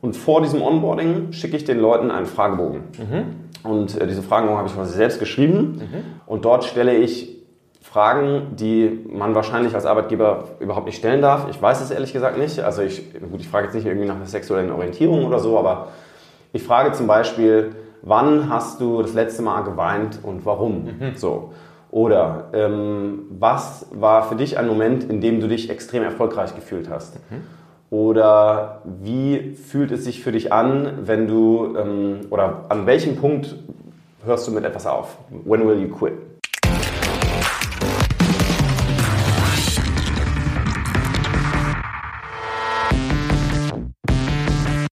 Und vor diesem Onboarding schicke ich den Leuten einen Fragebogen. Mhm. Und äh, diese Fragebogen habe ich quasi selbst geschrieben. Mhm. Und dort stelle ich Fragen, die man wahrscheinlich als Arbeitgeber überhaupt nicht stellen darf. Ich weiß es ehrlich gesagt nicht. Also ich, gut, ich frage jetzt nicht irgendwie nach der sexuellen Orientierung oder so, aber ich frage zum Beispiel, wann hast du das letzte Mal geweint und warum? Mhm. So. Oder ähm, was war für dich ein Moment, in dem du dich extrem erfolgreich gefühlt hast? Mhm. Oder wie fühlt es sich für dich an, wenn du, ähm, oder an welchem Punkt hörst du mit etwas auf? When will you quit?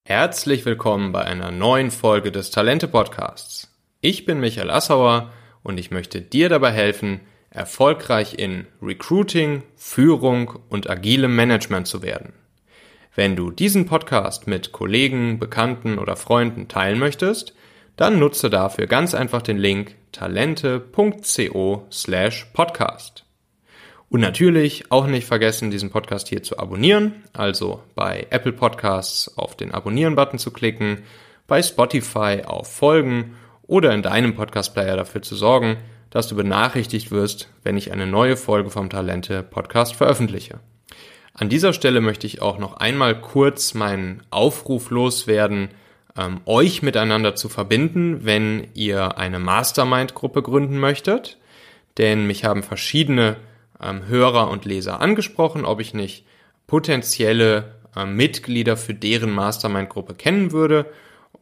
Herzlich willkommen bei einer neuen Folge des Talente Podcasts. Ich bin Michael Assauer und ich möchte dir dabei helfen, erfolgreich in Recruiting, Führung und agilem Management zu werden. Wenn du diesen Podcast mit Kollegen, Bekannten oder Freunden teilen möchtest, dann nutze dafür ganz einfach den Link talente.co slash podcast. Und natürlich auch nicht vergessen, diesen Podcast hier zu abonnieren, also bei Apple Podcasts auf den Abonnieren-Button zu klicken, bei Spotify auf Folgen oder in deinem Podcast-Player dafür zu sorgen, dass du benachrichtigt wirst, wenn ich eine neue Folge vom Talente Podcast veröffentliche. An dieser Stelle möchte ich auch noch einmal kurz meinen Aufruf loswerden, ähm, euch miteinander zu verbinden, wenn ihr eine Mastermind-Gruppe gründen möchtet. Denn mich haben verschiedene ähm, Hörer und Leser angesprochen, ob ich nicht potenzielle äh, Mitglieder für deren Mastermind-Gruppe kennen würde.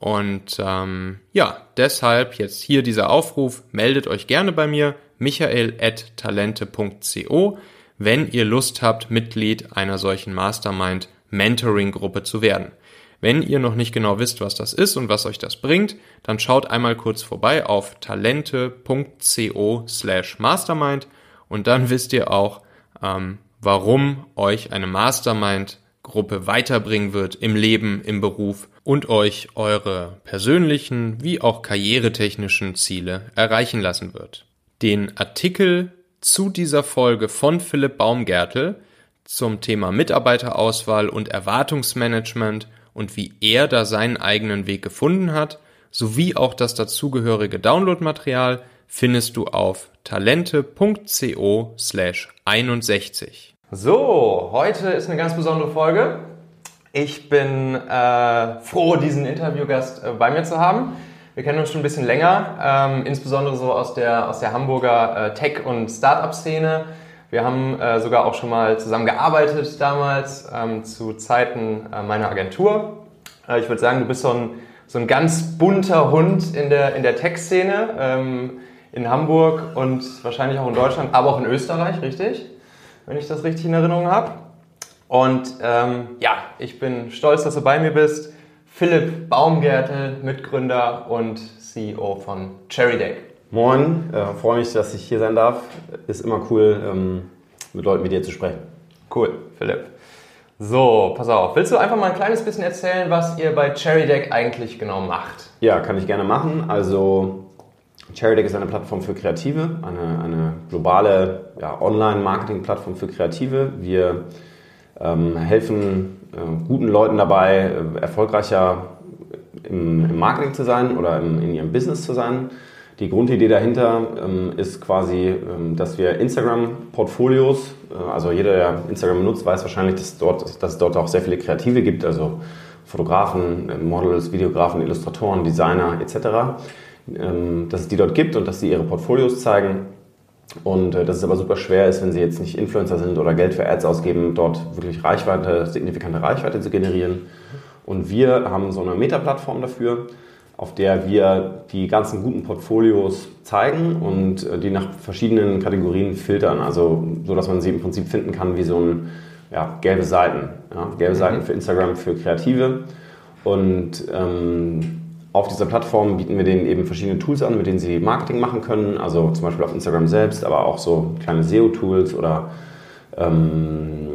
Und ähm, ja, deshalb jetzt hier dieser Aufruf, meldet euch gerne bei mir, michael.talente.co, wenn ihr Lust habt, Mitglied einer solchen Mastermind-Mentoring-Gruppe zu werden. Wenn ihr noch nicht genau wisst, was das ist und was euch das bringt, dann schaut einmal kurz vorbei auf talente.co slash mastermind und dann wisst ihr auch, ähm, warum euch eine Mastermind-Gruppe weiterbringen wird im Leben, im Beruf und euch eure persönlichen wie auch karrieretechnischen Ziele erreichen lassen wird. Den Artikel zu dieser Folge von Philipp Baumgärtel zum Thema Mitarbeiterauswahl und Erwartungsmanagement und wie er da seinen eigenen Weg gefunden hat, sowie auch das dazugehörige Downloadmaterial findest du auf talente.co slash 61. So, heute ist eine ganz besondere Folge. Ich bin äh, froh, diesen Interviewgast äh, bei mir zu haben. Wir kennen uns schon ein bisschen länger, ähm, insbesondere so aus der, aus der Hamburger äh, Tech- und Startup-Szene. Wir haben äh, sogar auch schon mal zusammen gearbeitet damals ähm, zu Zeiten äh, meiner Agentur. Äh, ich würde sagen, du bist so ein, so ein ganz bunter Hund in der, in der Tech-Szene. Ähm, in Hamburg und wahrscheinlich auch in Deutschland, aber auch in Österreich, richtig? Wenn ich das richtig in Erinnerung habe. Und ähm, ja, ich bin stolz, dass du bei mir bist. Philipp Baumgärtel, Mitgründer und CEO von CherryDeck. Moin, äh, freue mich, dass ich hier sein darf. Ist immer cool, ähm, mit Leuten wie dir zu sprechen. Cool, Philipp. So, pass auf. Willst du einfach mal ein kleines bisschen erzählen, was ihr bei CherryDeck eigentlich genau macht? Ja, kann ich gerne machen. Also ChariDeck ist eine Plattform für Kreative, eine, eine globale ja, Online-Marketing-Plattform für Kreative. Wir ähm, helfen guten Leuten dabei, äh, erfolgreicher im, im, Marketing zu sein oder im, in ihrem Business zu sein. Die Grundidee dahinter ähm, ist quasi, ähm, dass wir Instagram-Portfolios, äh, also jeder, der Instagram nutzt, weiß wahrscheinlich, dass, dort, dass es dort auch sehr viele Kreative gibt, also Fotografen, äh, Models, Videografen, Illustratoren, Designer etc ähm, dass es die dort gibt und dass sie ihre Portfolios zeigen. Und äh, dass es aber super schwer ist, wenn sie jetzt nicht Influencer sind oder Geld für Ads ausgeben, dort wirklich Reichweite, signifikante Reichweite zu generieren. Und wir haben so eine Meta-Plattform dafür, auf der wir die ganzen guten Portfolios zeigen und äh, die nach verschiedenen Kategorien filtern. Also so, dass man sie im Prinzip finden kann wie so ein ja, gelbe Seiten. Ja, gelbe mhm. Seiten für Instagram für Kreative. Und ähm, auf dieser Plattform bieten wir denen eben verschiedene Tools an, mit denen sie Marketing machen können. Also zum Beispiel auf Instagram selbst, aber auch so kleine SEO-Tools oder ähm,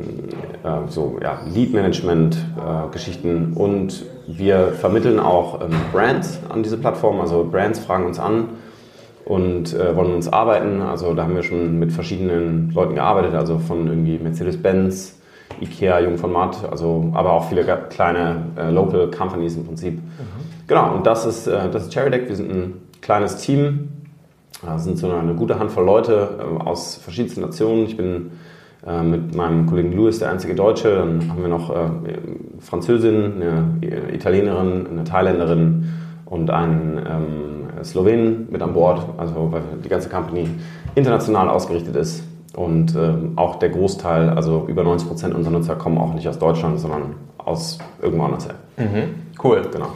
äh, so ja, Lead-Management-Geschichten. Äh, und wir vermitteln auch ähm, Brands an diese Plattform. Also Brands fragen uns an und äh, wollen uns arbeiten. Also da haben wir schon mit verschiedenen Leuten gearbeitet, also von irgendwie Mercedes-Benz Ikea, Jungformat, also aber auch viele kleine äh, Local Companies im Prinzip. Mhm. Genau, und das ist, äh, das ist CherryDeck. Wir sind ein kleines Team, äh, sind so eine gute Handvoll Leute äh, aus verschiedensten Nationen. Ich bin äh, mit meinem Kollegen Louis der einzige Deutsche. Dann haben wir noch äh, Französin, eine Italienerin, eine Thailänderin und einen ähm, Slowenen mit an Bord. Also weil die ganze Company international ausgerichtet ist. Und ähm, auch der Großteil, also über 90 Prozent unserer Nutzer kommen auch nicht aus Deutschland, sondern aus irgendwo anders her. Mhm. Cool. Genau.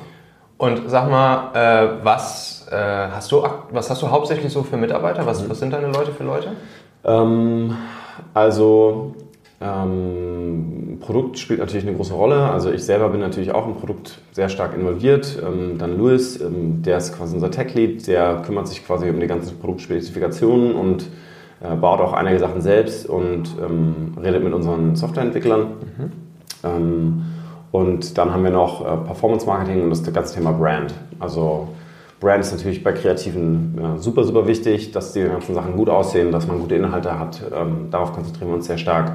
Und sag mal, äh, was, äh, hast du, was hast du hauptsächlich so für Mitarbeiter? Was, mhm. was sind deine Leute für Leute? Ähm, also ähm, Produkt spielt natürlich eine große Rolle. Also ich selber bin natürlich auch im Produkt sehr stark involviert. Ähm, dann Louis, ähm, der ist quasi unser Tech-Lead, der kümmert sich quasi um die ganzen Produktspezifikationen und äh, baut auch einige Sachen selbst und ähm, redet mit unseren Softwareentwicklern. Mhm. Und dann haben wir noch äh, Performance Marketing und das ganze Thema Brand. Also Brand ist natürlich bei Kreativen ja, super, super wichtig, dass die ganzen Sachen gut aussehen, dass man gute Inhalte hat. Ähm, darauf konzentrieren wir uns sehr stark.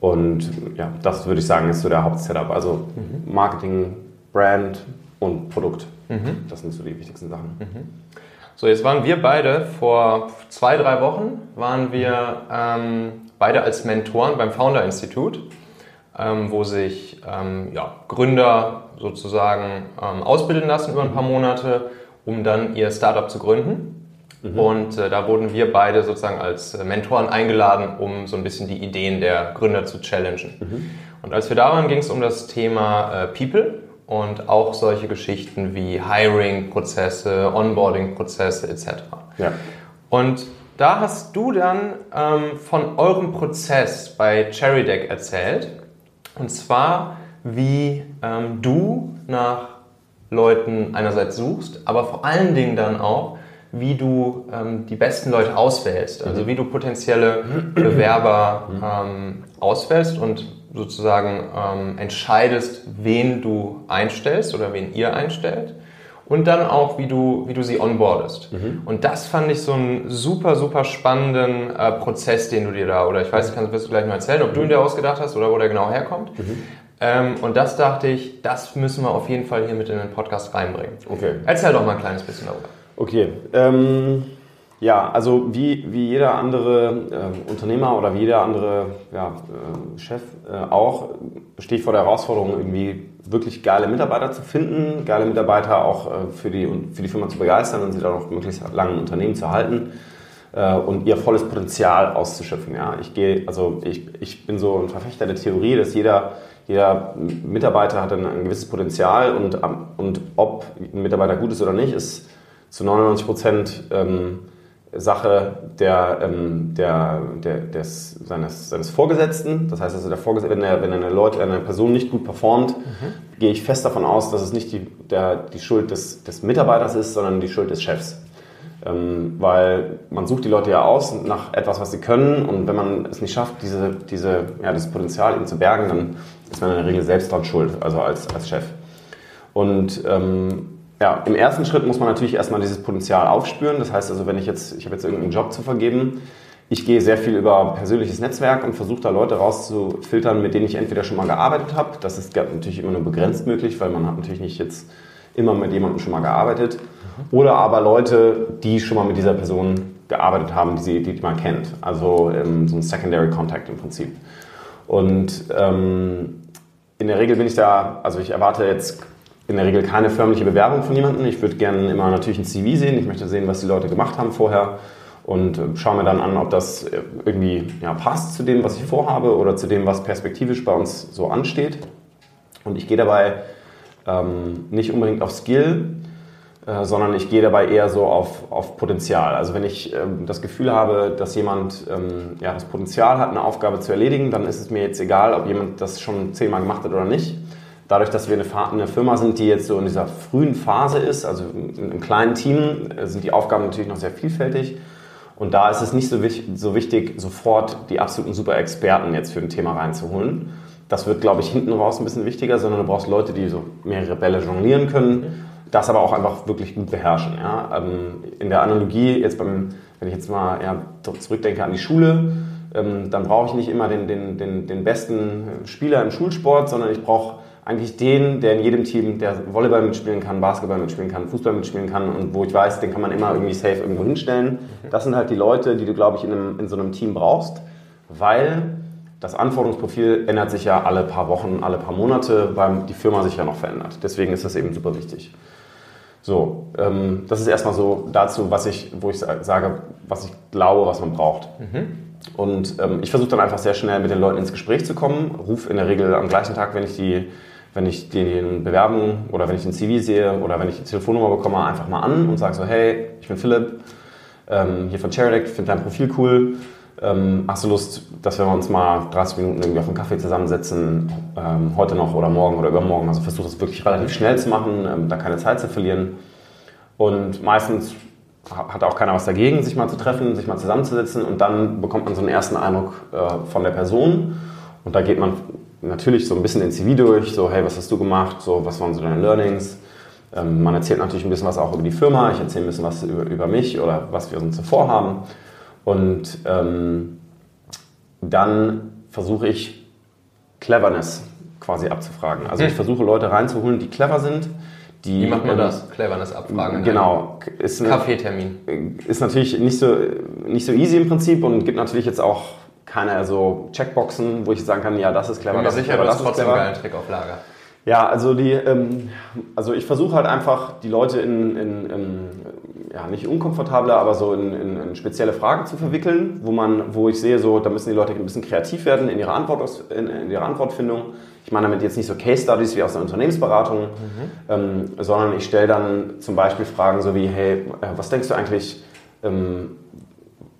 Und ja, das würde ich sagen, ist so der Hauptsetup. Also mhm. Marketing, Brand und Produkt. Mhm. Das sind so die wichtigsten Sachen. Mhm. So, jetzt waren wir beide vor zwei, drei Wochen, waren wir ähm, beide als Mentoren beim Founder Institut, ähm, wo sich ähm, ja, Gründer sozusagen ähm, ausbilden lassen über ein paar Monate um dann ihr Startup zu gründen. Mhm. Und äh, da wurden wir beide sozusagen als äh, Mentoren eingeladen, um so ein bisschen die Ideen der Gründer zu challengen. Mhm. Und als wir da waren, ging es um das Thema äh, People und auch solche Geschichten wie Hiring-Prozesse, Onboarding-Prozesse etc. Ja. Und da hast du dann ähm, von eurem Prozess bei CherryDeck erzählt. Und zwar, wie ähm, du nach Leuten einerseits suchst, aber vor allen Dingen dann auch, wie du ähm, die besten Leute auswählst, also mhm. wie du potenzielle Bewerber mhm. ähm, auswählst und sozusagen ähm, entscheidest, wen du einstellst oder wen ihr einstellt und dann auch, wie du, wie du sie onboardest. Mhm. Und das fand ich so einen super, super spannenden äh, Prozess, den du dir da, oder ich weiß, nicht, kannst, wirst du gleich mal erzählen, ob du ihn dir ausgedacht hast oder wo der genau herkommt. Mhm. Ähm, und das dachte ich, das müssen wir auf jeden Fall hier mit in den Podcast reinbringen. Okay. Erzähl doch mal ein kleines bisschen darüber. Okay. Ähm, ja, also wie, wie jeder andere äh, Unternehmer oder wie jeder andere ja, äh, Chef äh, auch, stehe ich vor der Herausforderung, irgendwie wirklich geile Mitarbeiter zu finden, geile Mitarbeiter auch äh, für, die, für die Firma zu begeistern und sie dann auch möglichst lange im Unternehmen zu halten äh, und ihr volles Potenzial auszuschöpfen. Ja? Ich, gehe, also ich, ich bin so ein Verfechter der Theorie, dass jeder jeder Mitarbeiter hat ein, ein gewisses Potenzial und, und ob ein Mitarbeiter gut ist oder nicht, ist zu 99 Prozent ähm, Sache der, ähm, der, der, des, seines, seines Vorgesetzten. Das heißt also, der Vorgesetzte, wenn, er, wenn eine, Leute, eine Person nicht gut performt, mhm. gehe ich fest davon aus, dass es nicht die, der, die Schuld des, des Mitarbeiters ist, sondern die Schuld des Chefs. Ähm, weil man sucht die Leute ja aus nach etwas, was sie können und wenn man es nicht schafft, diese, diese, ja, das Potenzial ihnen zu bergen, dann ist man in der Regel selbst dran schuld, also als, als Chef. Und ähm, ja, im ersten Schritt muss man natürlich erstmal dieses Potenzial aufspüren. Das heißt also, wenn ich jetzt, ich habe jetzt irgendeinen Job zu vergeben, ich gehe sehr viel über persönliches Netzwerk und versuche da Leute rauszufiltern, mit denen ich entweder schon mal gearbeitet habe. Das ist natürlich immer nur begrenzt möglich, weil man hat natürlich nicht jetzt immer mit jemandem schon mal gearbeitet. Oder aber Leute, die schon mal mit dieser Person gearbeitet haben, die, sie, die man kennt. Also ähm, so ein Secondary Contact im Prinzip. Und ähm, in der Regel bin ich da, also ich erwarte jetzt in der Regel keine förmliche Bewerbung von jemandem. Ich würde gerne immer natürlich ein CV sehen. Ich möchte sehen, was die Leute gemacht haben vorher und äh, schaue mir dann an, ob das äh, irgendwie ja, passt zu dem, was ich vorhabe oder zu dem, was perspektivisch bei uns so ansteht. Und ich gehe dabei ähm, nicht unbedingt auf Skill, äh, sondern ich gehe dabei eher so auf, auf Potenzial. Also wenn ich ähm, das Gefühl habe, dass jemand ähm, ja, das Potenzial hat, eine Aufgabe zu erledigen, dann ist es mir jetzt egal, ob jemand das schon zehnmal gemacht hat oder nicht. Dadurch, dass wir eine, Firma sind, die jetzt so in dieser frühen Phase ist, also in einem kleinen Team, äh, sind die Aufgaben natürlich noch sehr vielfältig. Und da ist es nicht so, wichtig, so wichtig, sofort die absoluten super Experten jetzt für ein Thema reinzuholen. Das wird, glaube ich, hinten raus ein bisschen wichtiger, sondern du brauchst Leute, die so mehrere Bälle jonglieren können das aber auch einfach wirklich gut beherrschen. Ja? Ähm, in der Analogie, jetzt beim, wenn ich jetzt mal ja, zurückdenke an die Schule, ähm, dann brauche ich nicht immer den, den, den, den besten Spieler im Schulsport, sondern ich brauche eigentlich den, der in jedem Team, der Volleyball mitspielen kann, Basketball mitspielen kann, Fußball mitspielen kann und wo ich weiß, den kann man immer irgendwie safe irgendwo hinstellen. Das sind halt die Leute, die du, glaube ich, in, einem, in so einem Team brauchst, weil das Anforderungsprofil ändert sich ja alle paar Wochen, alle paar Monate, weil die Firma sich ja noch verändert. Deswegen ist das eben super wichtig. So, ähm, das ist erstmal so dazu, was ich, wo ich sage, was ich glaube, was man braucht. Mhm. Und ähm, ich versuche dann einfach sehr schnell mit den Leuten ins Gespräch zu kommen, rufe in der Regel am gleichen Tag, wenn ich die wenn ich den Bewerbung oder wenn ich den CV sehe oder wenn ich die Telefonnummer bekomme, einfach mal an und sage so, hey, ich bin Philipp, ähm, hier von Charadec, finde dein Profil cool. Ähm, hast du Lust, dass wir uns mal 30 Minuten irgendwie auf einen Kaffee zusammensetzen, ähm, heute noch oder morgen oder übermorgen? Also versuche das wirklich relativ schnell zu machen, ähm, da keine Zeit zu verlieren. Und meistens hat auch keiner was dagegen, sich mal zu treffen, sich mal zusammenzusetzen und dann bekommt man so einen ersten Eindruck äh, von der Person. Und da geht man natürlich so ein bisschen den CV durch, so hey, was hast du gemacht, so was waren so deine Learnings. Ähm, man erzählt natürlich ein bisschen was auch über die Firma, ich erzähle ein bisschen was über, über mich oder was wir uns zuvor haben. Und ähm, dann versuche ich Cleverness quasi abzufragen. Also ich mhm. versuche Leute reinzuholen, die clever sind. Die, Wie macht man das? Cleverness abfragen? Genau. Ist Kaffeetermin. Ist natürlich nicht so, nicht so easy im Prinzip und gibt natürlich jetzt auch keine so Checkboxen, wo ich sagen kann, ja, das ist clever, Bin das sicher, ist clever, das ist trotzdem einen geilen Trick auf Lager. Ja, also die, ähm, also ich versuche halt einfach die Leute in, in, in ja nicht unkomfortable, aber so in, in, in, spezielle Fragen zu verwickeln, wo man, wo ich sehe, so da müssen die Leute ein bisschen kreativ werden in ihrer Antwort, in, in ihrer Antwortfindung. Ich meine damit jetzt nicht so Case Studies wie aus der Unternehmensberatung, mhm. ähm, sondern ich stelle dann zum Beispiel Fragen so wie, hey, äh, was denkst du eigentlich? Ähm,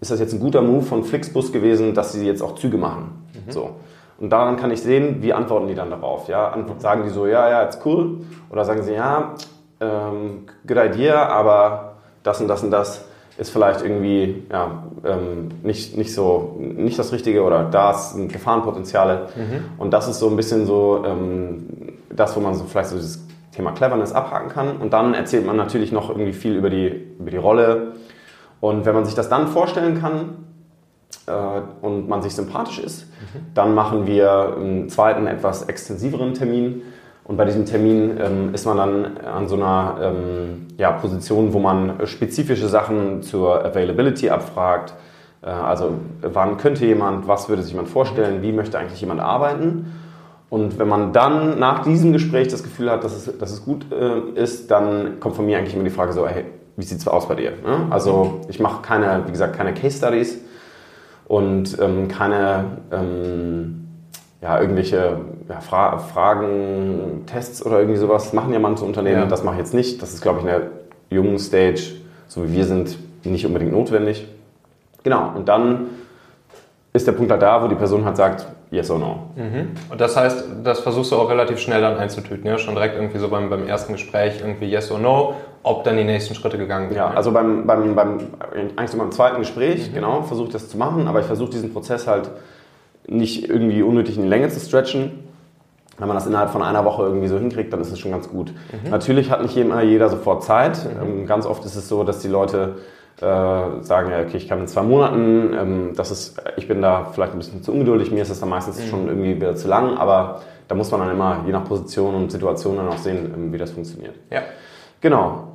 ist das jetzt ein guter Move von Flixbus gewesen, dass sie jetzt auch Züge machen? Mhm. So. Und daran kann ich sehen, wie antworten die dann darauf. Ja? Sagen die so, ja, ja, ist cool. Oder sagen sie, ja, ähm, good idea, aber das und das und das ist vielleicht irgendwie ja, ähm, nicht, nicht, so, nicht das Richtige oder da sind Gefahrenpotenziale. Mhm. Und das ist so ein bisschen so ähm, das, wo man so vielleicht so dieses Thema Cleverness abhaken kann. Und dann erzählt man natürlich noch irgendwie viel über die, über die Rolle, und wenn man sich das dann vorstellen kann äh, und man sich sympathisch ist, mhm. dann machen wir einen zweiten, etwas extensiveren Termin. Und bei diesem Termin ähm, ist man dann an so einer ähm, ja, Position, wo man spezifische Sachen zur Availability abfragt. Äh, also wann könnte jemand, was würde sich jemand vorstellen, wie möchte eigentlich jemand arbeiten. Und wenn man dann nach diesem Gespräch das Gefühl hat, dass es, dass es gut äh, ist, dann kommt von mir eigentlich immer die Frage so, hey, wie sieht es aus bei dir? Ne? Also ich mache keine, wie gesagt, keine Case Studies und ähm, keine ähm, ja, irgendwelche ja, Fra Fragen, Tests oder irgendwie sowas. Machen ja manche Unternehmen, ja. das mache ich jetzt nicht. Das ist, glaube ich, in der jungen Stage, so wie wir sind, nicht unbedingt notwendig. Genau, und dann ist der Punkt halt da, wo die Person halt sagt, yes or no. Mhm. Und das heißt, das versuchst du auch relativ schnell dann einzutüten, ja? Schon direkt irgendwie so beim, beim ersten Gespräch irgendwie yes or no, ob dann die nächsten Schritte gegangen werden. Ja, also beim, beim, beim eigentlich so beim zweiten Gespräch, mhm. genau, versuche ich das zu machen, aber ich versuche diesen Prozess halt nicht irgendwie unnötig in die Länge zu stretchen. Wenn man das innerhalb von einer Woche irgendwie so hinkriegt, dann ist es schon ganz gut. Mhm. Natürlich hat nicht immer jeder sofort Zeit. Mhm. Ähm, ganz oft ist es so, dass die Leute äh, sagen, ja, okay, ich kann in zwei Monaten, ähm, das ist, ich bin da vielleicht ein bisschen zu ungeduldig, mir ist das dann meistens mhm. schon irgendwie wieder zu lang, aber da muss man dann immer je nach Position und Situation dann auch sehen, ähm, wie das funktioniert. Ja. Genau.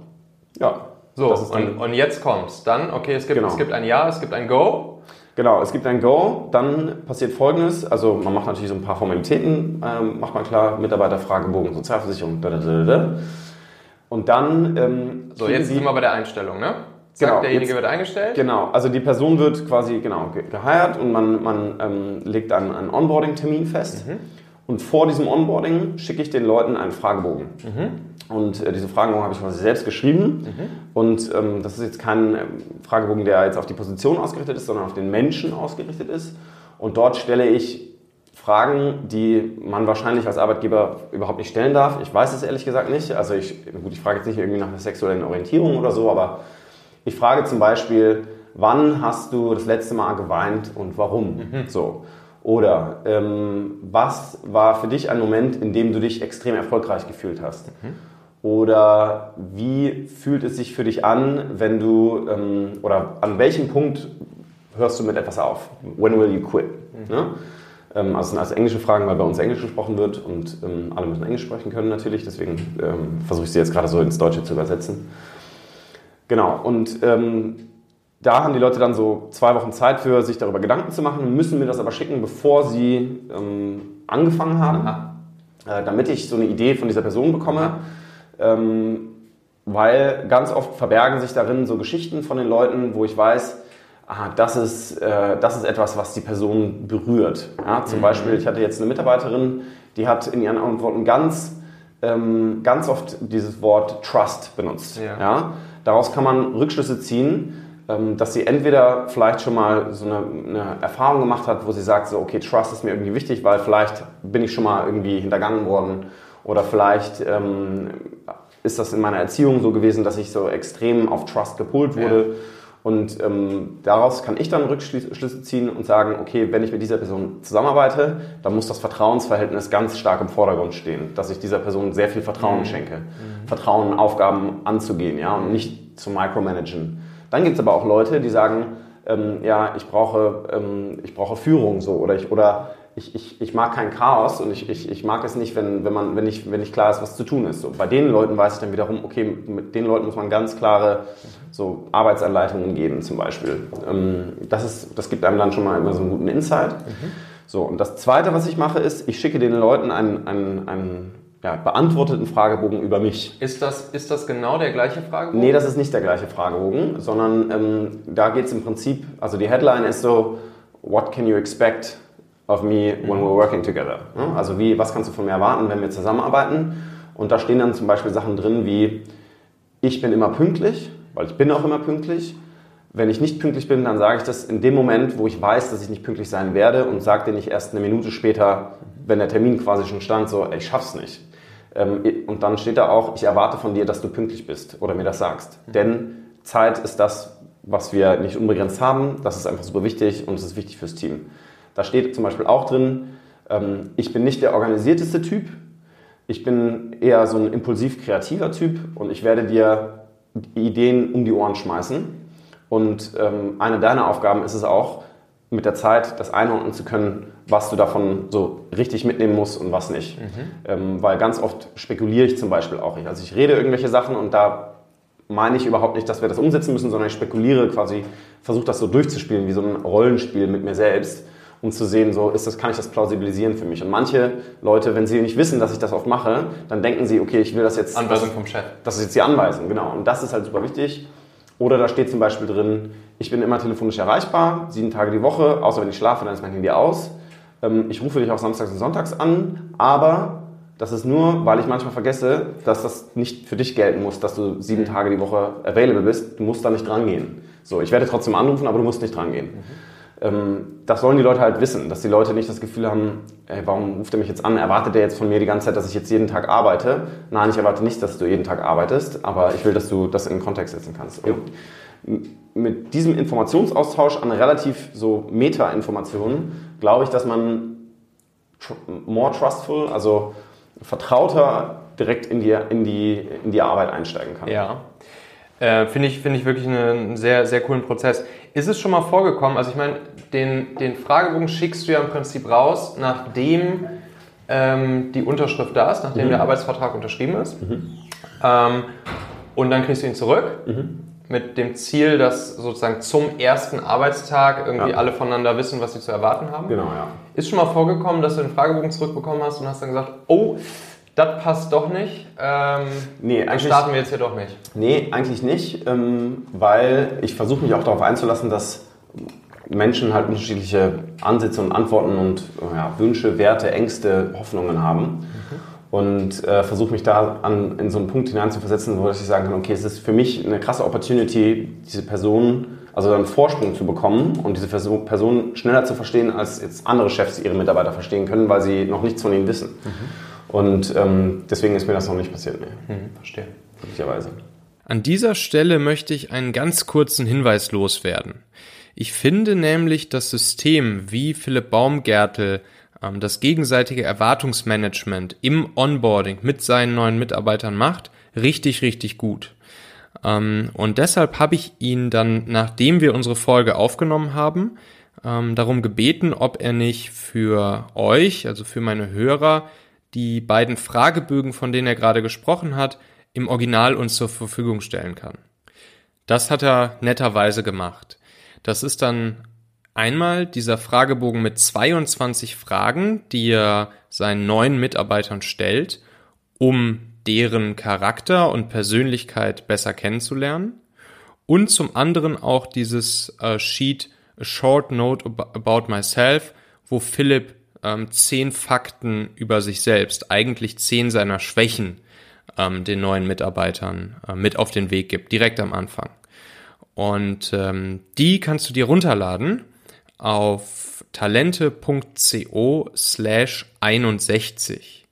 Ja. So, und, und, jetzt kommt's. Dann, okay, es gibt, genau. es gibt ein Ja, es gibt ein Go. Genau, es gibt ein Go, dann passiert folgendes, also man macht natürlich so ein paar Formalitäten, ähm, macht man klar, Mitarbeiterfragebogen, Sozialversicherung, da, da, da, da. Und dann... Ähm, so, jetzt sind wir bei der Einstellung, ne? Sagt, genau, derjenige jetzt, wird eingestellt? Genau, also die Person wird quasi genau geheiert und man, man ähm, legt dann einen Onboarding-Termin fest. Mhm. Und vor diesem Onboarding schicke ich den Leuten einen Fragebogen. Mhm. Und äh, diese Fragebogen habe ich quasi selbst geschrieben. Mhm. Und ähm, das ist jetzt kein ähm, Fragebogen, der jetzt auf die Position ausgerichtet ist, sondern auf den Menschen ausgerichtet ist. Und dort stelle ich Fragen, die man wahrscheinlich als Arbeitgeber überhaupt nicht stellen darf. Ich weiß es ehrlich gesagt nicht. Also ich, gut, ich frage jetzt nicht irgendwie nach der sexuellen Orientierung oder so, aber ich frage zum Beispiel, wann hast du das letzte Mal geweint und warum? Mhm. So. Oder ähm, was war für dich ein Moment, in dem du dich extrem erfolgreich gefühlt hast? Mhm. Oder wie fühlt es sich für dich an, wenn du, ähm, oder an welchem Punkt hörst du mit etwas auf? When will you quit? Mhm. Ne? Ähm, also sind alles englische Fragen, weil bei uns Englisch gesprochen wird und ähm, alle müssen Englisch sprechen können natürlich. Deswegen ähm, versuche ich sie jetzt gerade so ins Deutsche zu übersetzen. Genau, und ähm, da haben die Leute dann so zwei Wochen Zeit für, sich darüber Gedanken zu machen, müssen mir das aber schicken, bevor sie ähm, angefangen haben, äh, damit ich so eine Idee von dieser Person bekomme. Ähm, weil ganz oft verbergen sich darin so Geschichten von den Leuten, wo ich weiß, aha, das ist, äh, das ist etwas, was die Person berührt. Ja, zum mhm. Beispiel, ich hatte jetzt eine Mitarbeiterin, die hat in ihren Antworten ganz, ähm, ganz oft dieses Wort Trust benutzt. Ja. ja. Daraus kann man Rückschlüsse ziehen, ähm, dass sie entweder vielleicht schon mal so eine, eine, Erfahrung gemacht hat, wo sie sagt, so, okay, Trust ist mir irgendwie wichtig, weil vielleicht bin ich schon mal irgendwie hintergangen worden oder vielleicht ähm, ist das in meiner Erziehung so gewesen, dass ich so extrem auf Trust gepolt wurde. Ja und ähm, daraus kann ich dann Rückschlüsse ziehen und sagen, okay, wenn ich mit dieser Person zusammenarbeite, dann muss das Vertrauensverhältnis ganz stark im Vordergrund stehen, dass ich dieser Person sehr viel Vertrauen mhm. schenke. Mhm. Vertrauen, Aufgaben anzugehen, ja, und nicht zu micromanagen. Dann gibt es aber auch Leute, die sagen, ähm, ja, ich brauche, ähm, ich brauche Führung so oder ich, oder ich, ich, ich mag kein Chaos und ich, ich, ich mag es nicht, wenn, wenn, man, wenn, ich, wenn nicht klar ist, was zu tun ist. So, bei den Leuten weiß ich dann wiederum, okay, mit den Leuten muss man ganz klare so Arbeitsanleitungen geben zum Beispiel. Ähm, das, ist, das gibt einem dann schon mal immer so einen guten Insight. Mhm. So, und das Zweite, was ich mache, ist, ich schicke den Leuten einen, einen, einen ja, beantworteten Fragebogen über mich. Ist das, ist das genau der gleiche Fragebogen? Nee, das ist nicht der gleiche Fragebogen, sondern ähm, da geht es im Prinzip, also die Headline ist so, what can you expect of me when we're working together. Also wie, was kannst du von mir erwarten, wenn wir zusammenarbeiten? Und da stehen dann zum Beispiel Sachen drin wie, ich bin immer pünktlich, weil ich bin auch immer pünktlich. Wenn ich nicht pünktlich bin, dann sage ich das in dem Moment, wo ich weiß, dass ich nicht pünktlich sein werde und sage dir nicht erst eine Minute später, wenn der Termin quasi schon stand, so, ich schaff's nicht. Ähm, und dann steht da auch, ich erwarte von dir, dass du pünktlich bist oder mir das sagst. Denn Zeit ist das, was wir nicht unbegrenzt haben. Das ist einfach super wichtig und es ist wichtig fürs Team. Da steht zum Beispiel auch drin, ähm, ich bin nicht der organisierteste Typ, ich bin eher so ein impulsiv kreativer Typ und ich werde dir Ideen um die Ohren schmeißen. Und ähm, eine deiner Aufgaben ist es auch, mit der Zeit das einordnen zu können, was du davon so richtig mitnehmen musst und was nicht. Mhm. Ähm, weil ganz oft spekuliere ich zum Beispiel auch nicht. Also ich rede irgendwelche Sachen und da meine ich überhaupt nicht, dass wir das umsetzen müssen, sondern ich spekuliere quasi, versuche das so durchzuspielen, wie so ein Rollenspiel mit mir selbst um zu sehen, so ist das, kann ich das plausibilisieren für mich. Und manche Leute, wenn sie nicht wissen, dass ich das oft mache, dann denken sie, okay, ich will das jetzt. Anweisung vom Chef. Das ist jetzt die Anweisung, genau. Und das ist halt super wichtig. Oder da steht zum Beispiel drin, ich bin immer telefonisch erreichbar, sieben Tage die Woche, außer wenn ich schlafe, dann ist mein Handy aus. Ähm, ich rufe dich auch samstags und sonntags an, aber das ist nur, weil ich manchmal vergesse, dass das nicht für dich gelten muss, dass du sieben Tage die Woche available bist. Du musst da nicht dran gehen. So, ich werde trotzdem anrufen, aber du musst nicht dran gehen. Mhm das sollen die Leute halt wissen, dass die Leute nicht das Gefühl haben, ey, warum ruft er mich jetzt an? Erwartet er jetzt von mir die ganze Zeit, dass ich jetzt jeden Tag arbeite? Nein, ich erwarte nicht, dass du jeden Tag arbeitest, aber ich will, dass du das in den Kontext setzen kannst. Und mit diesem Informationsaustausch an relativ so Meta-Informationen glaube ich, dass man tr more trustful, also vertrauter direkt in die, in die, in die Arbeit einsteigen kann. Ja. Äh, Finde ich, find ich wirklich einen sehr, sehr coolen Prozess. Ist es schon mal vorgekommen, also ich meine, den, den Fragebogen schickst du ja im Prinzip raus, nachdem ähm, die Unterschrift da ist, nachdem mhm. der Arbeitsvertrag unterschrieben ist. Mhm. Ähm, und dann kriegst du ihn zurück mhm. mit dem Ziel, dass sozusagen zum ersten Arbeitstag irgendwie ja. alle voneinander wissen, was sie zu erwarten haben. Genau, ja. Ist schon mal vorgekommen, dass du den Fragebogen zurückbekommen hast und hast dann gesagt, oh, das passt doch nicht. Ähm, nee, dann starten wir jetzt hier doch nicht. Nee, eigentlich nicht, ähm, weil ich versuche mich auch darauf einzulassen, dass Menschen halt unterschiedliche Ansätze und Antworten und ja, Wünsche, Werte, Ängste, Hoffnungen haben. Mhm. Und äh, versuche mich da an, in so einen Punkt hineinzuversetzen, wo ich sagen kann, okay, es ist für mich eine krasse Opportunity, diese Person, also einen Vorsprung zu bekommen und diese Person schneller zu verstehen, als jetzt andere Chefs ihre Mitarbeiter verstehen können, weil sie noch nichts von ihnen wissen. Mhm. Und ähm, deswegen ist mir das noch nicht passiert. Nee. Hm, verstehe. Möglicherweise. An dieser Stelle möchte ich einen ganz kurzen Hinweis loswerden. Ich finde nämlich das System, wie Philipp Baumgärtel ähm, das gegenseitige Erwartungsmanagement im Onboarding mit seinen neuen Mitarbeitern macht, richtig, richtig gut. Ähm, und deshalb habe ich ihn dann, nachdem wir unsere Folge aufgenommen haben, ähm, darum gebeten, ob er nicht für euch, also für meine Hörer, die beiden Fragebögen, von denen er gerade gesprochen hat, im Original uns zur Verfügung stellen kann. Das hat er netterweise gemacht. Das ist dann einmal dieser Fragebogen mit 22 Fragen, die er seinen neuen Mitarbeitern stellt, um deren Charakter und Persönlichkeit besser kennenzulernen. Und zum anderen auch dieses äh, Sheet A Short Note About Myself, wo Philipp ähm, zehn Fakten über sich selbst, eigentlich zehn seiner Schwächen, ähm, den neuen Mitarbeitern äh, mit auf den Weg gibt, direkt am Anfang. Und ähm, die kannst du dir runterladen auf talente.co slash 61.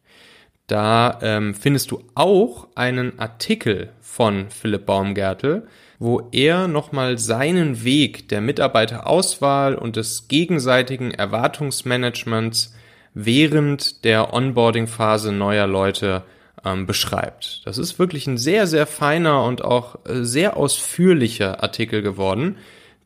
Da ähm, findest du auch einen Artikel von Philipp Baumgärtel, wo er nochmal seinen Weg der Mitarbeiterauswahl und des gegenseitigen Erwartungsmanagements während der Onboarding-Phase neuer Leute ähm, beschreibt. Das ist wirklich ein sehr, sehr feiner und auch äh, sehr ausführlicher Artikel geworden,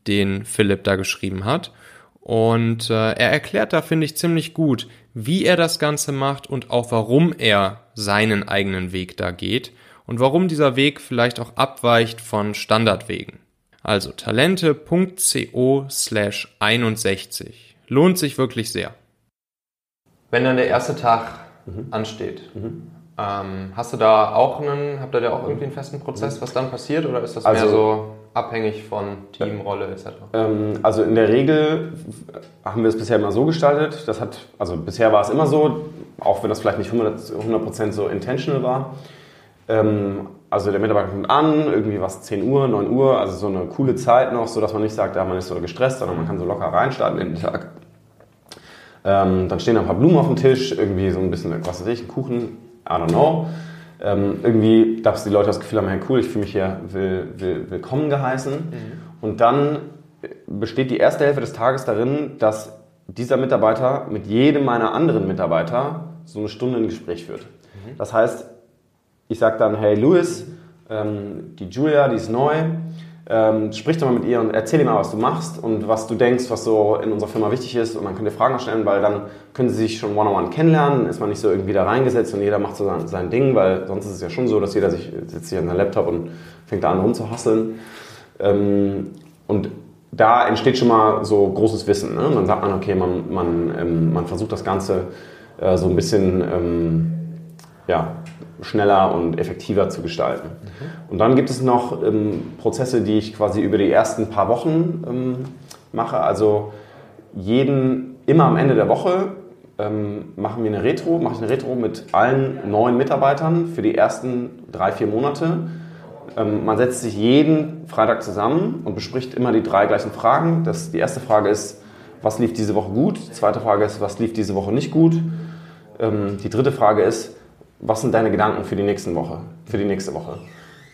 den Philipp da geschrieben hat. Und äh, er erklärt da, finde ich, ziemlich gut, wie er das Ganze macht und auch warum er seinen eigenen Weg da geht und warum dieser Weg vielleicht auch abweicht von Standardwegen. Also talente.co slash 61. Lohnt sich wirklich sehr. Wenn dann der erste Tag mhm. ansteht, mhm. Ähm, hast du da auch einen, habt ihr da auch irgendwie einen festen Prozess, was dann passiert oder ist das also, mehr so abhängig von Teamrolle etc.? Ähm, also in der Regel haben wir es bisher immer so gestaltet. Das hat, also bisher war es immer so, auch wenn das vielleicht nicht 100%, 100 so intentional war. Ähm, also der Mitarbeiter kommt an, irgendwie was 10 Uhr, 9 Uhr, also so eine coole Zeit noch, so dass man nicht sagt, ja, man ist so gestresst, sondern man kann so locker reinstarten in den Tag. Ähm, dann stehen da ein paar Blumen auf dem Tisch, irgendwie so ein bisschen, was weiß ich, ein Kuchen, I don't know. Ähm, irgendwie, dass die Leute das Gefühl haben, hey cool, ich fühle mich hier will, will, willkommen geheißen. Mhm. Und dann besteht die erste Hälfte des Tages darin, dass dieser Mitarbeiter mit jedem meiner anderen Mitarbeiter so eine Stunde ein Gespräch führt. Mhm. Das heißt, ich sage dann, hey Louis, ähm, die Julia, die ist neu, ähm, sprich doch mal mit ihr und erzähl ihr mal, was du machst und was du denkst, was so in unserer Firma wichtig ist. Und dann könnt ihr Fragen stellen, weil dann können sie sich schon one-on-one kennenlernen. Ist man nicht so irgendwie da reingesetzt und jeder macht so sein, sein, Ding, weil sonst ist es ja schon so, dass jeder sich sitzt hier an seinem Laptop und fängt da an rumzuhasseln. Ähm, und da entsteht schon mal so großes Wissen. Ne? Dann sagt man, okay, man, man, ähm, man versucht das Ganze äh, so ein bisschen ähm, ja, schneller und effektiver zu gestalten. Und dann gibt es noch ähm, Prozesse, die ich quasi über die ersten paar Wochen ähm, mache. Also jeden, immer am Ende der Woche ähm, machen wir eine Retro, mache ich eine Retro mit allen neuen Mitarbeitern für die ersten drei, vier Monate. Ähm, man setzt sich jeden Freitag zusammen und bespricht immer die drei gleichen Fragen. Das, die erste Frage ist, was lief diese Woche gut? Die zweite Frage ist, was lief diese Woche nicht gut? Ähm, die dritte Frage ist, was sind deine Gedanken für die nächste Woche? Für die nächste Woche.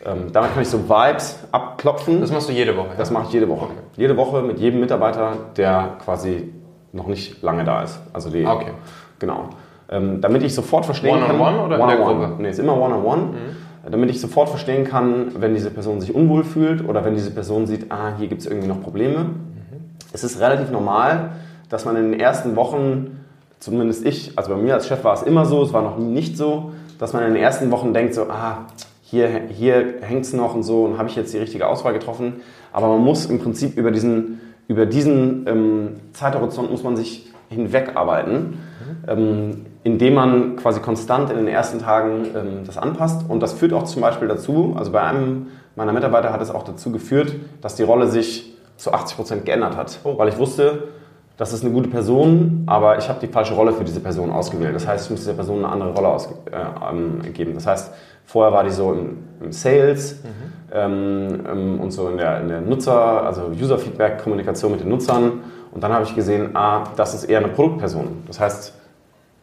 Ähm, damit kann ich so Vibes abklopfen. Das machst du jede Woche? Das mache ich jede Woche. Okay. Jede Woche mit jedem Mitarbeiter, der quasi noch nicht lange da ist. Also die, okay. Genau. Ähm, damit ich sofort verstehen one kann. One-on-one oder one in der Gruppe? Nee, ist immer One-on-one. Mhm. Damit ich sofort verstehen kann, wenn diese Person sich unwohl fühlt oder wenn diese Person sieht, ah, hier gibt es irgendwie noch Probleme. Mhm. Es ist relativ normal, dass man in den ersten Wochen, zumindest ich, also bei mir als Chef war es immer so, es war noch nicht so, dass man in den ersten Wochen denkt, so, ah, hier, hier hängt es noch und so und habe ich jetzt die richtige Auswahl getroffen. Aber man muss im Prinzip über diesen, über diesen ähm, Zeithorizont muss man sich hinwegarbeiten, mhm. ähm, indem man quasi konstant in den ersten Tagen ähm, das anpasst. Und das führt auch zum Beispiel dazu, also bei einem meiner Mitarbeiter hat es auch dazu geführt, dass die Rolle sich zu 80 Prozent geändert hat. Oh. Weil ich wusste, das ist eine gute Person, aber ich habe die falsche Rolle für diese Person ausgewählt. Das heißt, ich muss dieser Person eine andere Rolle. Äh, das heißt, vorher war die so im, im Sales mhm. ähm, ähm, und so in der, in der Nutzer, also User-Feedback, Kommunikation mit den Nutzern. Und dann habe ich gesehen, ah, das ist eher eine Produktperson. Das heißt,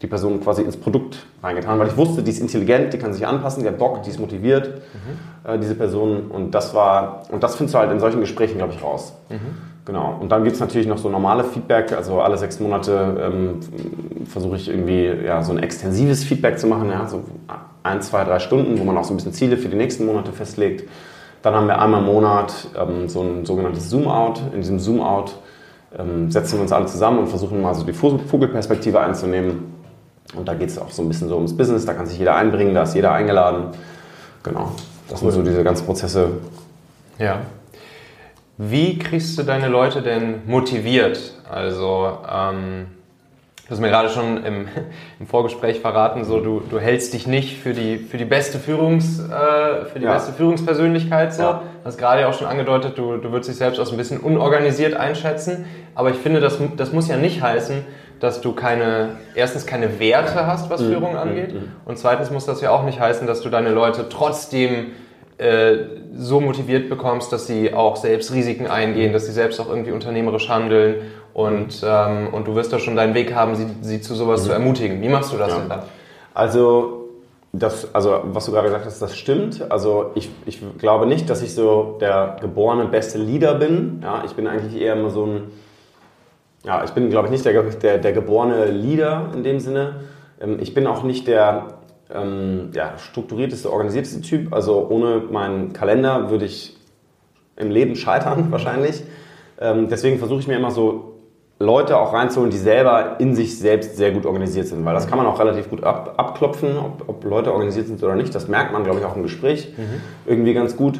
die Person quasi ins Produkt reingetan, weil ich wusste, die ist intelligent, die kann sich anpassen, die hat Bock, die ist motiviert, mhm. äh, diese Person. Und das war, und das findest du halt in solchen Gesprächen, glaube ich, raus. Mhm. Genau. Und dann gibt es natürlich noch so normale Feedback. Also alle sechs Monate ähm, versuche ich irgendwie ja, so ein extensives Feedback zu machen. Ja, so ein, zwei, drei Stunden, wo man auch so ein bisschen Ziele für die nächsten Monate festlegt. Dann haben wir einmal im Monat ähm, so ein sogenanntes Zoom-Out. In diesem Zoom-Out ähm, setzen wir uns alle zusammen und versuchen mal so die Vogelperspektive einzunehmen. Und da geht es auch so ein bisschen so ums Business, da kann sich jeder einbringen, da ist jeder eingeladen. Genau, das cool. sind so diese ganzen Prozesse. Ja. Wie kriegst du deine Leute denn motiviert? Also, ähm, Du hast mir gerade schon im, im, Vorgespräch verraten, so du, du hältst dich nicht für die, für die beste Führungs, äh, für die ja. beste Führungspersönlichkeit so. Ja. Du hast gerade auch schon angedeutet, du, du würdest dich selbst als ein bisschen unorganisiert einschätzen. Aber ich finde, das, das muss ja nicht heißen, dass du keine, erstens keine Werte hast, was mhm. Führung angeht. Mhm. Und zweitens muss das ja auch nicht heißen, dass du deine Leute trotzdem äh, so motiviert bekommst, dass sie auch selbst Risiken eingehen, dass sie selbst auch irgendwie unternehmerisch handeln und, ähm, und du wirst da schon deinen Weg haben, sie, sie zu sowas mhm. zu ermutigen. Wie machst du das ja. denn dann? Also, das, also, was du gerade gesagt hast, das stimmt. Also, ich, ich glaube nicht, dass ich so der geborene beste Leader bin. Ja, ich bin eigentlich eher immer so ein, ja, ich bin, glaube ich, nicht der, der, der geborene Leader in dem Sinne. Ähm, ich bin auch nicht der ähm, ja, strukturierteste, organisierteste Typ. Also, ohne meinen Kalender würde ich im Leben scheitern, wahrscheinlich. Ähm, deswegen versuche ich mir immer so Leute auch reinzuholen, die selber in sich selbst sehr gut organisiert sind. Weil das kann man auch relativ gut ab, abklopfen, ob, ob, Leute organisiert sind oder nicht. Das merkt man, glaube ich, auch im Gespräch mhm. irgendwie ganz gut.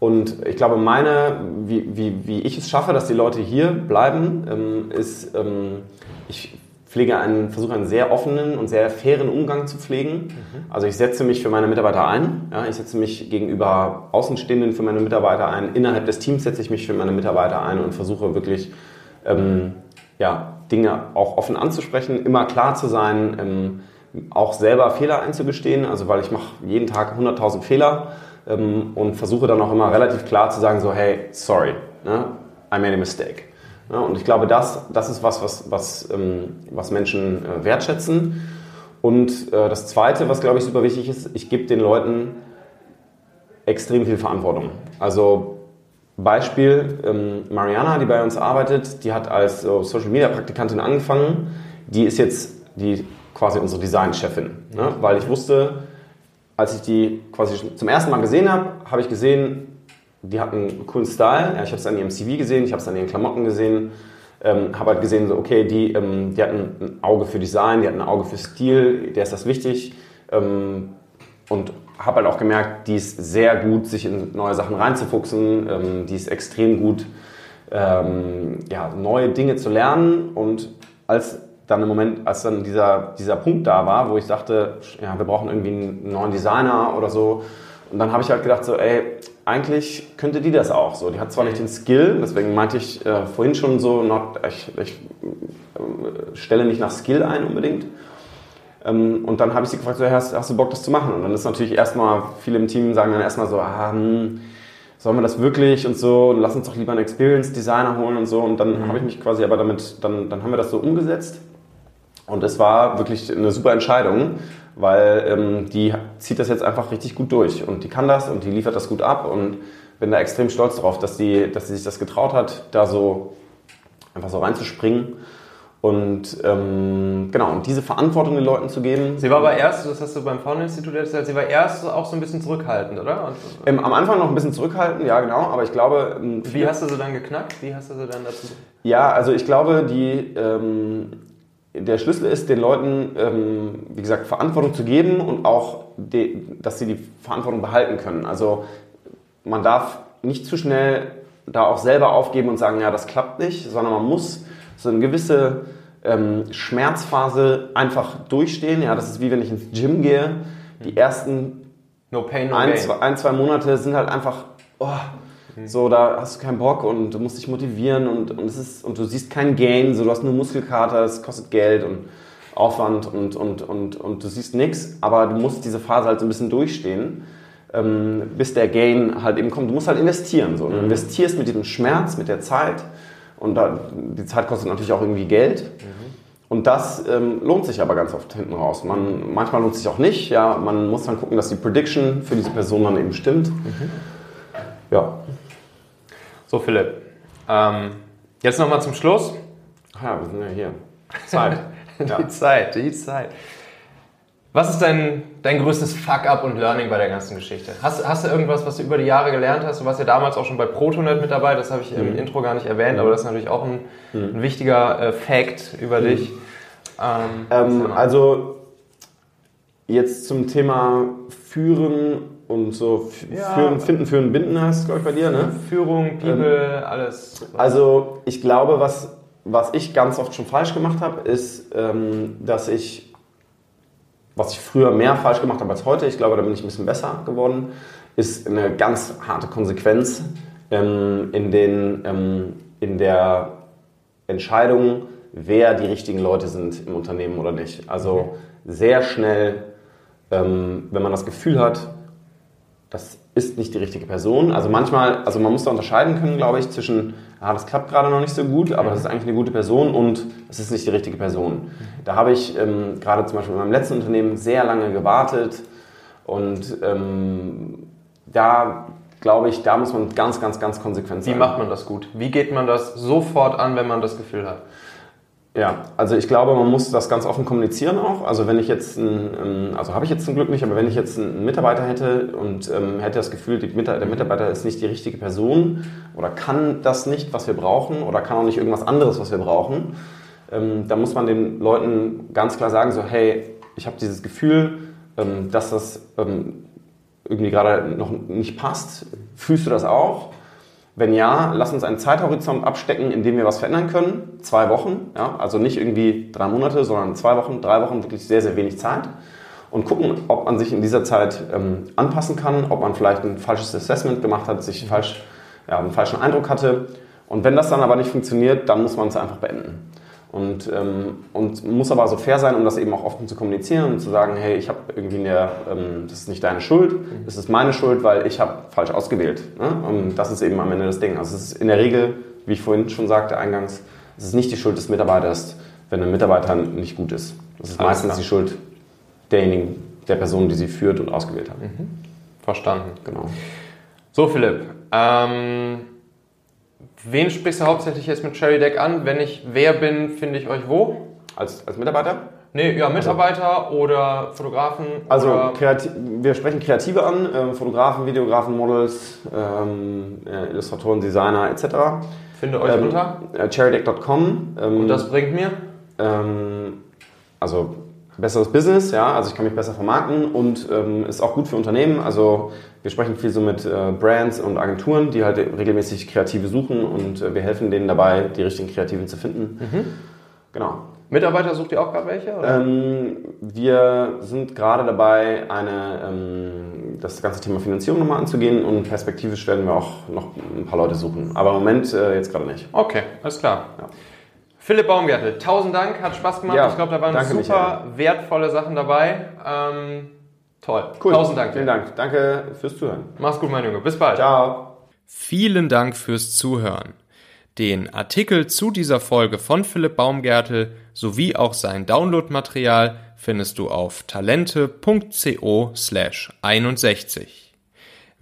Und ich glaube, meine, wie, wie, wie ich es schaffe, dass die Leute hier bleiben, ähm, ist, ähm, ich pflege einen, versuche einen sehr offenen und sehr fairen Umgang zu pflegen. Mhm. Also ich setze mich für meine Mitarbeiter ein. Ja, ich setze mich gegenüber Außenstehenden für meine Mitarbeiter ein. Innerhalb des Teams setze ich mich für meine Mitarbeiter ein und versuche wirklich ähm, ja, Dinge auch offen anzusprechen, immer klar zu sein, ähm, auch selber Fehler einzugestehen, also weil ich mache jeden Tag 100.000 Fehler ähm, und versuche dann auch immer relativ klar zu sagen, so hey, sorry, ne? I made a mistake. Ja, und ich glaube, das, das ist was, was, was, ähm, was Menschen äh, wertschätzen. Und äh, das Zweite, was glaube ich super wichtig ist, ich gebe den Leuten extrem viel Verantwortung. Also Beispiel, ähm, Mariana, die bei uns arbeitet, die hat als so Social Media Praktikantin angefangen. Die ist jetzt die, quasi unsere Designchefin. Ne? Weil ich wusste, als ich die quasi zum ersten Mal gesehen habe, habe ich gesehen, die hat einen coolen Style. Ja, ich habe es an ihrem CV gesehen, ich habe es an ihren Klamotten gesehen. Ähm, habe halt gesehen, so, okay, die, ähm, die hat ein, Auge für Design, die hat ein Auge für Stil, der ist das wichtig. Ähm, und habe halt auch gemerkt, die ist sehr gut, sich in neue Sachen reinzufuchsen. Ähm, die ist extrem gut, ähm, ja, neue Dinge zu lernen. Und als dann im Moment, als dann dieser, dieser Punkt da war, wo ich dachte, ja, wir brauchen irgendwie einen neuen Designer oder so. Und dann habe ich halt gedacht, so, ey, eigentlich könnte die das auch. So, die hat zwar nicht den Skill, deswegen meinte ich äh, vorhin schon so, not, ich, ich äh, stelle nicht nach Skill ein unbedingt. Ähm, und dann habe ich sie gefragt, so, hast, hast, du Bock, das zu machen? Und dann ist natürlich erstmal, viele im Team sagen dann erstmal so, ah, hm, sollen wir das wirklich und so, und lass uns doch lieber einen Experience Designer holen und so. Und dann mhm. habe ich mich quasi aber damit, dann, dann haben wir das so umgesetzt. Und es war wirklich eine super Entscheidung, weil ähm, die zieht das jetzt einfach richtig gut durch und die kann das und die liefert das gut ab und bin da extrem stolz drauf, dass die, dass sie sich das getraut hat, da so einfach so reinzuspringen. Und ähm, genau, und diese Verantwortung den Leuten zu geben. Sie war aber erst, das hast du beim Fauna-Institut erzählt, sie war erst auch so ein bisschen zurückhaltend, oder? Und, ähm, am Anfang noch ein bisschen zurückhaltend, ja genau, aber ich glaube... Ähm, Wie hast du sie dann geknackt? Wie hast du sie dann dazu... Ja, also ich glaube, die, ähm, der Schlüssel ist, den Leuten, ähm, wie gesagt, Verantwortung zu geben und auch, die, dass sie die Verantwortung behalten können. Also man darf nicht zu schnell da auch selber aufgeben und sagen, ja, das klappt nicht, sondern man muss so eine gewisse ähm, Schmerzphase einfach durchstehen. Ja, das ist wie wenn ich ins Gym gehe. Die ersten no pain, no ein, zwei, ein, zwei Monate sind halt einfach, oh, mhm. so, da hast du keinen Bock und du musst dich motivieren und, und, es ist, und du siehst keinen Gain, so, du hast nur Muskelkater, es kostet Geld und Aufwand und, und, und, und du siehst nichts, aber du musst diese Phase halt so ein bisschen durchstehen. Ähm, bis der Gain halt eben kommt. Du musst halt investieren. So. Du mhm. investierst mit diesem Schmerz, mit der Zeit und da, die Zeit kostet natürlich auch irgendwie Geld. Mhm. Und das ähm, lohnt sich aber ganz oft hinten raus. Man, manchmal lohnt es sich auch nicht. Ja, man muss dann gucken, dass die Prediction für diese Person dann eben stimmt. Mhm. Ja. So, Philipp. Ähm, jetzt nochmal zum Schluss. Ja, wir sind ja hier. Zeit. die ja. Zeit, die Zeit. Was ist dein, dein größtes Fuck-up und Learning bei der ganzen Geschichte? Hast, hast du irgendwas, was du über die Jahre gelernt hast? Du warst ja damals auch schon bei Protonet mit dabei, das habe ich im mhm. Intro gar nicht erwähnt, aber das ist natürlich auch ein, mhm. ein wichtiger äh, Fact über mhm. dich. Ähm, ähm, also jetzt zum Thema Führen und so ja. führen, finden, führen, binden heißt glaube ich bei dir, ne? Führung, People, ähm, alles. Also ich glaube, was, was ich ganz oft schon falsch gemacht habe, ist, ähm, dass ich was ich früher mehr falsch gemacht habe als heute, ich glaube, da bin ich ein bisschen besser geworden, ist eine ganz harte Konsequenz ähm, in, den, ähm, in der Entscheidung, wer die richtigen Leute sind im Unternehmen oder nicht. Also sehr schnell, ähm, wenn man das Gefühl hat, das ist nicht die richtige Person. Also manchmal, also man muss da unterscheiden können, glaube ich, zwischen, ah, das klappt gerade noch nicht so gut, aber das ist eigentlich eine gute Person und es ist nicht die richtige Person. Da habe ich ähm, gerade zum Beispiel in meinem letzten Unternehmen sehr lange gewartet und ähm, da glaube ich, da muss man ganz, ganz, ganz konsequent sein. Wie macht man das gut? Wie geht man das sofort an, wenn man das Gefühl hat? Ja, also ich glaube, man muss das ganz offen kommunizieren auch. Also wenn ich jetzt, ein, also habe ich jetzt zum Glück nicht, aber wenn ich jetzt einen Mitarbeiter hätte und ähm, hätte das Gefühl, der Mitarbeiter ist nicht die richtige Person oder kann das nicht, was wir brauchen oder kann auch nicht irgendwas anderes, was wir brauchen, ähm, dann muss man den Leuten ganz klar sagen, so hey, ich habe dieses Gefühl, ähm, dass das ähm, irgendwie gerade noch nicht passt. Fühlst du das auch? Wenn ja, lass uns einen Zeithorizont abstecken, in dem wir was verändern können. Zwei Wochen, ja? also nicht irgendwie drei Monate, sondern zwei Wochen, drei Wochen, wirklich sehr, sehr wenig Zeit. Und gucken, ob man sich in dieser Zeit ähm, anpassen kann, ob man vielleicht ein falsches Assessment gemacht hat, sich falsch, ja, einen falschen Eindruck hatte. Und wenn das dann aber nicht funktioniert, dann muss man es einfach beenden. Und, ähm, und muss aber so fair sein, um das eben auch offen zu kommunizieren und zu sagen, hey, ich habe irgendwie eine, ähm, das ist nicht deine Schuld, das ist meine Schuld, weil ich habe falsch ausgewählt. Ne? Und das ist eben am Ende das Ding. Also es ist in der Regel, wie ich vorhin schon sagte eingangs, es ist nicht die Schuld des Mitarbeiters, wenn ein Mitarbeiter nicht gut ist. Das ist Alles meistens klar. die Schuld derjenigen, der Person, die sie führt und ausgewählt hat. Mhm. Verstanden. Genau. So, Philipp. Ähm Wen sprichst du hauptsächlich jetzt mit Cherry Deck an? Wenn ich wer bin, finde ich euch wo? Als, als Mitarbeiter? Nee, ja, Mitarbeiter also, oder Fotografen. Also oder wir sprechen Kreative an, äh, Fotografen, Videografen, Models, ähm, äh, Illustratoren, Designer etc. Finde euch ähm, unter? Äh, cherrydeck.com. Ähm, Und das bringt mir? Ähm, also besseres Business, ja, also ich kann mich besser vermarkten und ähm, ist auch gut für Unternehmen. Also wir sprechen viel so mit äh, Brands und Agenturen, die halt regelmäßig Kreative suchen und äh, wir helfen denen dabei, die richtigen Kreativen zu finden. Mhm. Genau. Mitarbeiter sucht ihr auch gerade welche? Ähm, wir sind gerade dabei, eine, ähm, das ganze Thema Finanzierung nochmal anzugehen und perspektivisch werden wir auch noch ein paar Leute suchen. Aber im Moment äh, jetzt gerade nicht. Okay, alles klar. Ja. Philipp Baumgärtel, tausend Dank, hat Spaß gemacht. Ja, ich glaube, da waren super Michael. wertvolle Sachen dabei. Ähm, toll. Cool. Tausend Dank. Vielen Dank. Danke fürs Zuhören. Mach's gut, mein Junge. Bis bald. Ciao. Vielen Dank fürs Zuhören. Den Artikel zu dieser Folge von Philipp Baumgärtel sowie auch sein Downloadmaterial findest du auf talente.co slash 61.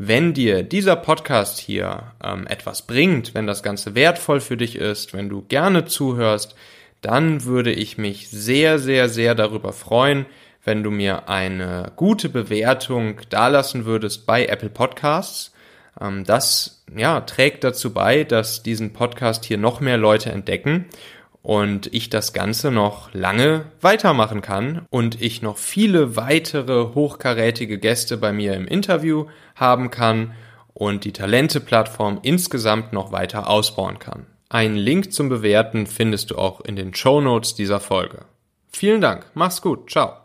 Wenn dir dieser Podcast hier ähm, etwas bringt, wenn das Ganze wertvoll für dich ist, wenn du gerne zuhörst, dann würde ich mich sehr, sehr, sehr darüber freuen, wenn du mir eine gute Bewertung dalassen würdest bei Apple Podcasts. Ähm, das ja, trägt dazu bei, dass diesen Podcast hier noch mehr Leute entdecken und ich das Ganze noch lange weitermachen kann und ich noch viele weitere hochkarätige Gäste bei mir im Interview haben kann und die Talente-Plattform insgesamt noch weiter ausbauen kann. Einen Link zum Bewerten findest du auch in den Show Notes dieser Folge. Vielen Dank, mach's gut, ciao.